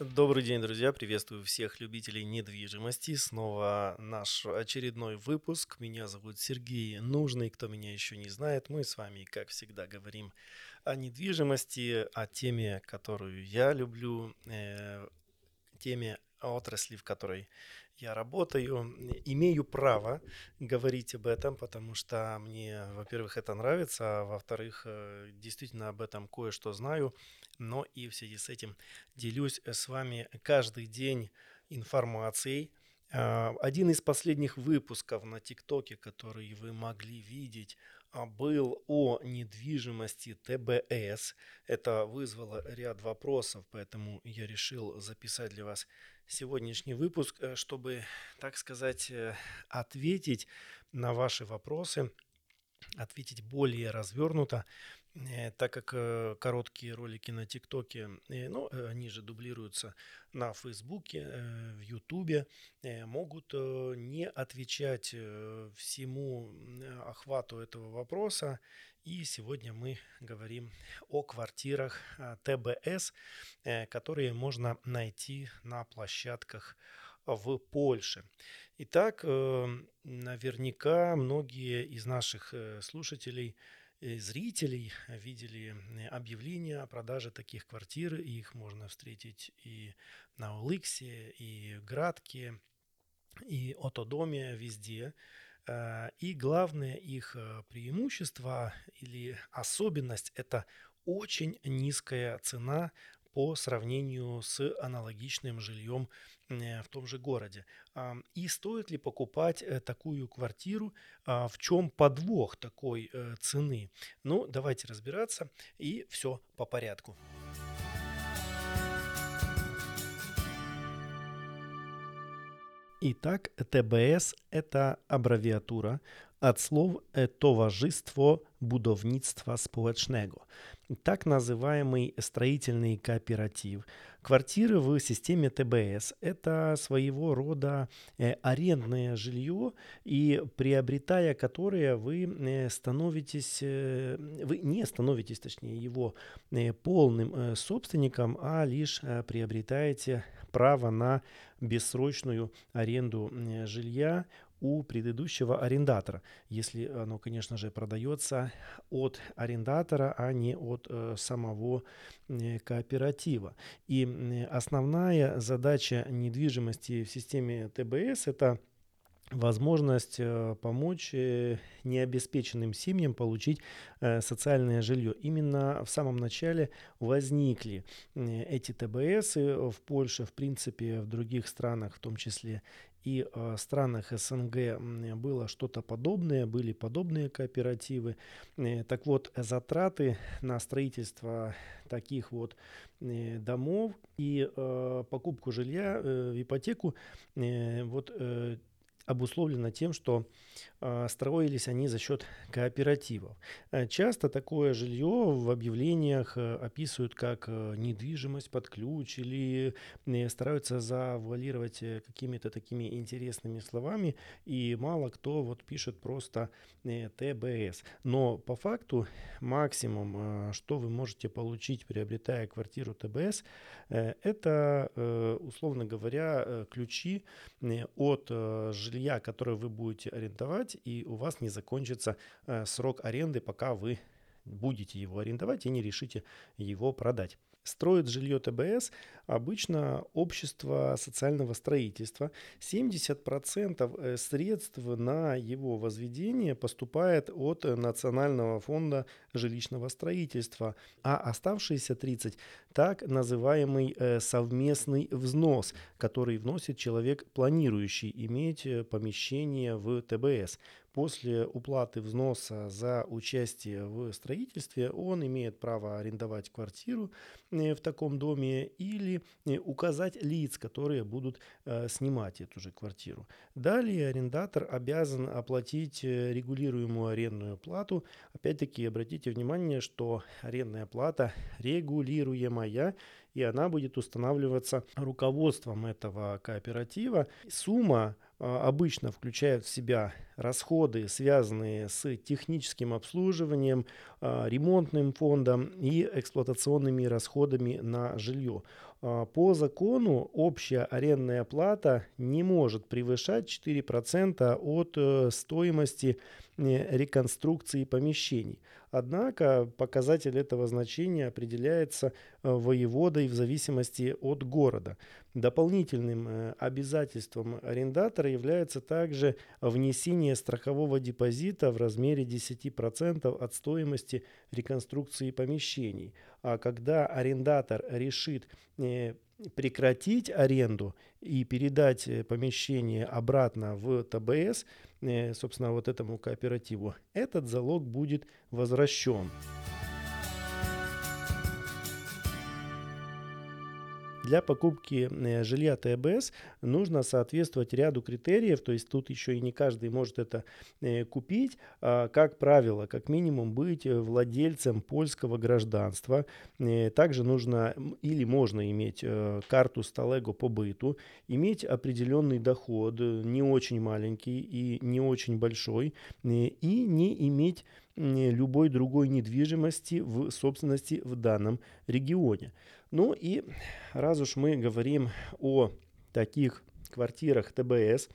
Добрый день, друзья! Приветствую всех любителей недвижимости. Снова наш очередной выпуск. Меня зовут Сергей Нужный. Кто меня еще не знает, мы с вами, как всегда, говорим о недвижимости, о теме, которую я люблю, э, теме отрасли, в которой я работаю, имею право говорить об этом, потому что мне, во-первых, это нравится, а во-вторых, э, действительно об этом кое-что знаю, но и в связи с этим делюсь с вами каждый день информацией. А, один из последних выпусков на ТикТоке, который вы могли видеть, а, был о недвижимости ТБС. Это вызвало ряд вопросов, поэтому я решил записать для вас сегодняшний выпуск, э, чтобы, так сказать, э, ответить на ваши вопросы, ответить более развернуто, э, так как короткие ролики на ТикТоке, ну, они же дублируются на Фейсбуке, в Ютубе, могут не отвечать всему охвату этого вопроса. И сегодня мы говорим о квартирах ТБС, которые можно найти на площадках в Польше. Итак, наверняка многие из наших слушателей зрителей видели объявления о продаже таких квартир. Их можно встретить и на Оликсе, и Градке, и Отодоме, везде. Э, и главное их э, преимущество или особенность – это очень низкая цена по сравнению с аналогичным жильем э, в том же городе. И стоит ли покупать такую квартиру? А, в чем подвох такой цены? Ну, давайте разбираться и все по порядку. Итак, ТБС – это аббревиатура от слов «Товарищество будовництва społecznego». Так называемый строительный кооператив. Квартиры в системе ТБС – это своего рода э, арендное жилье, и приобретая которое вы э, становитесь, э, вы не становитесь, точнее, его полным собственником, а лишь приобретаете право на бессрочную аренду жилья у предыдущего арендатора, если оно, конечно же, продается от арендатора, а не от э, самого э, кооператива. И основная задача недвижимости в системе ТБС это возможность э, помочь э, необеспеченным семьям получить э, социальное жилье. Именно в самом начале возникли эти ТБС в Польше, в принципе, в других странах, в том числе и в странах СНГ было что-то подобное, были подобные кооперативы. Так вот, затраты на строительство таких вот домов и покупку жилья в ипотеку вот обусловлено тем, что э, строились они за счет кооперативов. Э, часто такое жилье в объявлениях э, описывают как э, недвижимость под ключ или стараются завуалировать какими-то такими интересными словами, и мало кто вот пишет просто ТБС. Но по факту максимум, что вы можете получить, приобретая квартиру ТБС, это, условно говоря, ключи от э, жилья, которое вы будете арендовать, и у вас не закончится э, срок аренды, пока вы будете его арендовать и не решите его продать. Строит жилье ТБС обычно общество социального строительства. 70% э, средств на его возведение поступает от Национального фонда жилищного строительства, а оставшиеся 30% так называемый э, совместный взнос, который вносит человек, планирующий иметь э, помещение в ТБС. После уплаты взноса за участие в строительстве он имеет право арендовать квартиру в таком доме или указать лиц, которые будут э, снимать эту же квартиру. Далее арендатор обязан оплатить э, регулируемую арендную плату. Опять-таки обратите внимание, что арендная плата регулируемая и она будет устанавливаться руководством этого кооператива. Сумма обычно включают в себя расходы, связанные с техническим обслуживанием, а, ремонтным фондом и эксплуатационными расходами на жилье. А, по закону общая арендная плата не может превышать 4% от э, стоимости реконструкции помещений. Однако показатель этого значения определяется э, воеводой в зависимости от города. Дополнительным э, обязательством арендатора является также внесение страхового депозита в размере 10% от стоимости реконструкции помещений. А когда арендатор решит э, прекратить аренду и передать помещение обратно в ТБС, собственно, вот этому кооперативу, этот залог будет возвращен. Для покупки э, жилья ТБС нужно соответствовать ряду критериев, то есть тут еще и не каждый может это э, купить. А, как правило, как минимум быть э, владельцем польского гражданства. Также нужно или можно иметь карту Сталего по быту, иметь определенный доход, не очень маленький и не очень большой, и не иметь любой другой недвижимости в собственности в данном регионе. Ну и раз уж мы говорим о таких квартирах ТБС,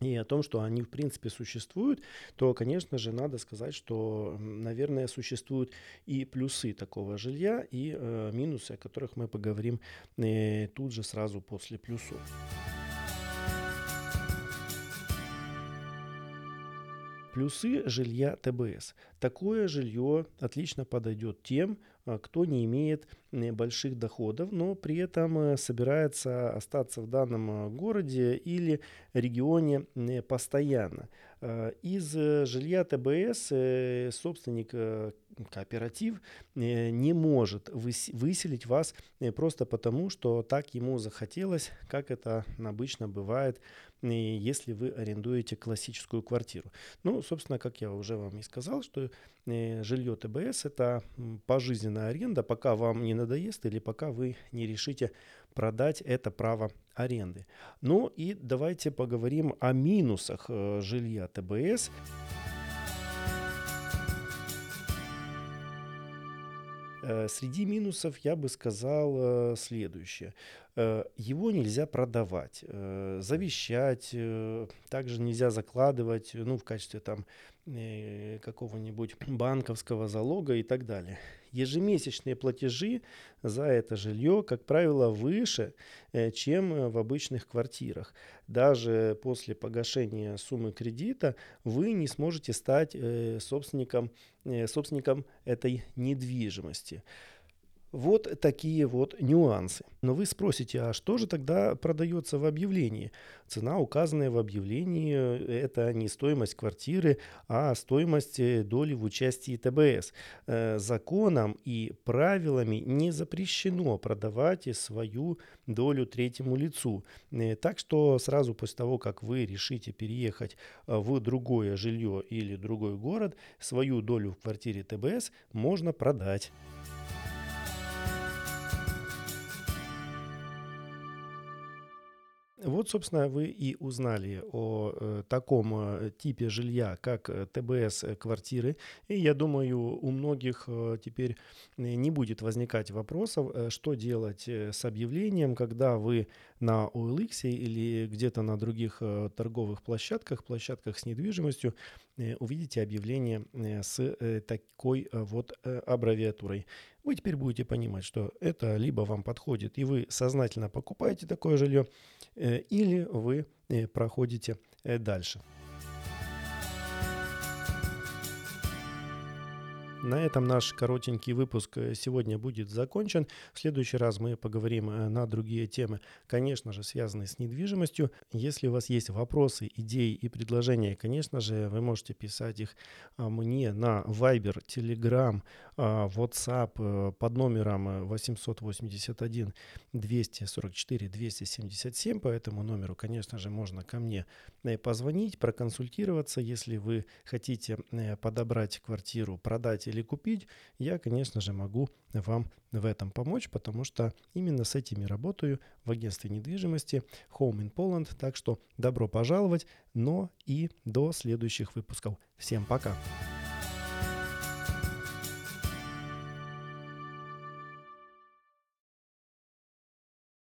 и о том, что они в принципе существуют, то, конечно же, надо сказать, что, наверное, существуют и плюсы такого жилья, и э, минусы, о которых мы поговорим э, тут же сразу после плюсов. Плюсы жилья ТБС. Такое жилье отлично подойдет тем, а, кто не имеет больших доходов, но при этом э, собирается остаться в данном э, городе или регионе постоянно. А, из э, жилья ТБС собственник кооператив не может выселить вас просто потому, что так ему захотелось, как это обычно бывает если вы арендуете классическую квартиру. Ну, собственно, как я уже вам и сказал, что э, жилье ТБС это пожизненная аренда, пока вам не надоест или пока вы не решите продать это право аренды. Ну и давайте поговорим о минусах э, жилья ТБС. Среди минусов я бы сказал э, следующее. Э, его нельзя продавать, завещать, также нельзя закладывать ну, в качестве там, какого-нибудь банковского залога и так далее. Ежемесячные платежи за это жилье, как правило, выше, чем в обычных квартирах. Даже после погашения суммы кредита вы не сможете стать собственником, собственником этой недвижимости. Вот такие вот нюансы. Но вы спросите, а что же тогда продается в объявлении? Цена, указанная в объявлении, это не стоимость квартиры, а стоимость э, доли в участии ТБС. Э, законом и правилами не запрещено продавать свою долю третьему лицу. Э, так что сразу после того, как вы решите переехать в другое жилье или другой город, свою долю в квартире ТБС можно продать. Вот, собственно, вы и узнали о э, таком э, типе жилья, как э, ТБС-квартиры. И я думаю, у многих теперь не будет возникать вопросов, что делать с объявлением, когда вы на OLX или где-то на других торговых площадках, площадках с недвижимостью, увидите объявление э, с э, такой э, вот э, аббревиатурой вы теперь будете понимать, что это либо вам подходит, и вы сознательно покупаете такое жилье, э, или вы э, проходите э, дальше. На этом наш коротенький выпуск э, сегодня будет закончен. В следующий раз мы поговорим э, на другие темы, конечно же, связанные с недвижимостью. Если у вас есть вопросы, идеи и предложения, конечно же, вы можете писать их а, мне на Viber, Telegram, WhatsApp э, под номером 881 244 277. По этому номеру, конечно же, можно ко мне э, позвонить, проконсультироваться. Если вы хотите э, подобрать квартиру, продать или купить, я, конечно же, могу вам в этом помочь, потому что именно с этими работаю в агентстве недвижимости Home in Poland. Так что добро пожаловать, но и до следующих выпусков. Всем пока!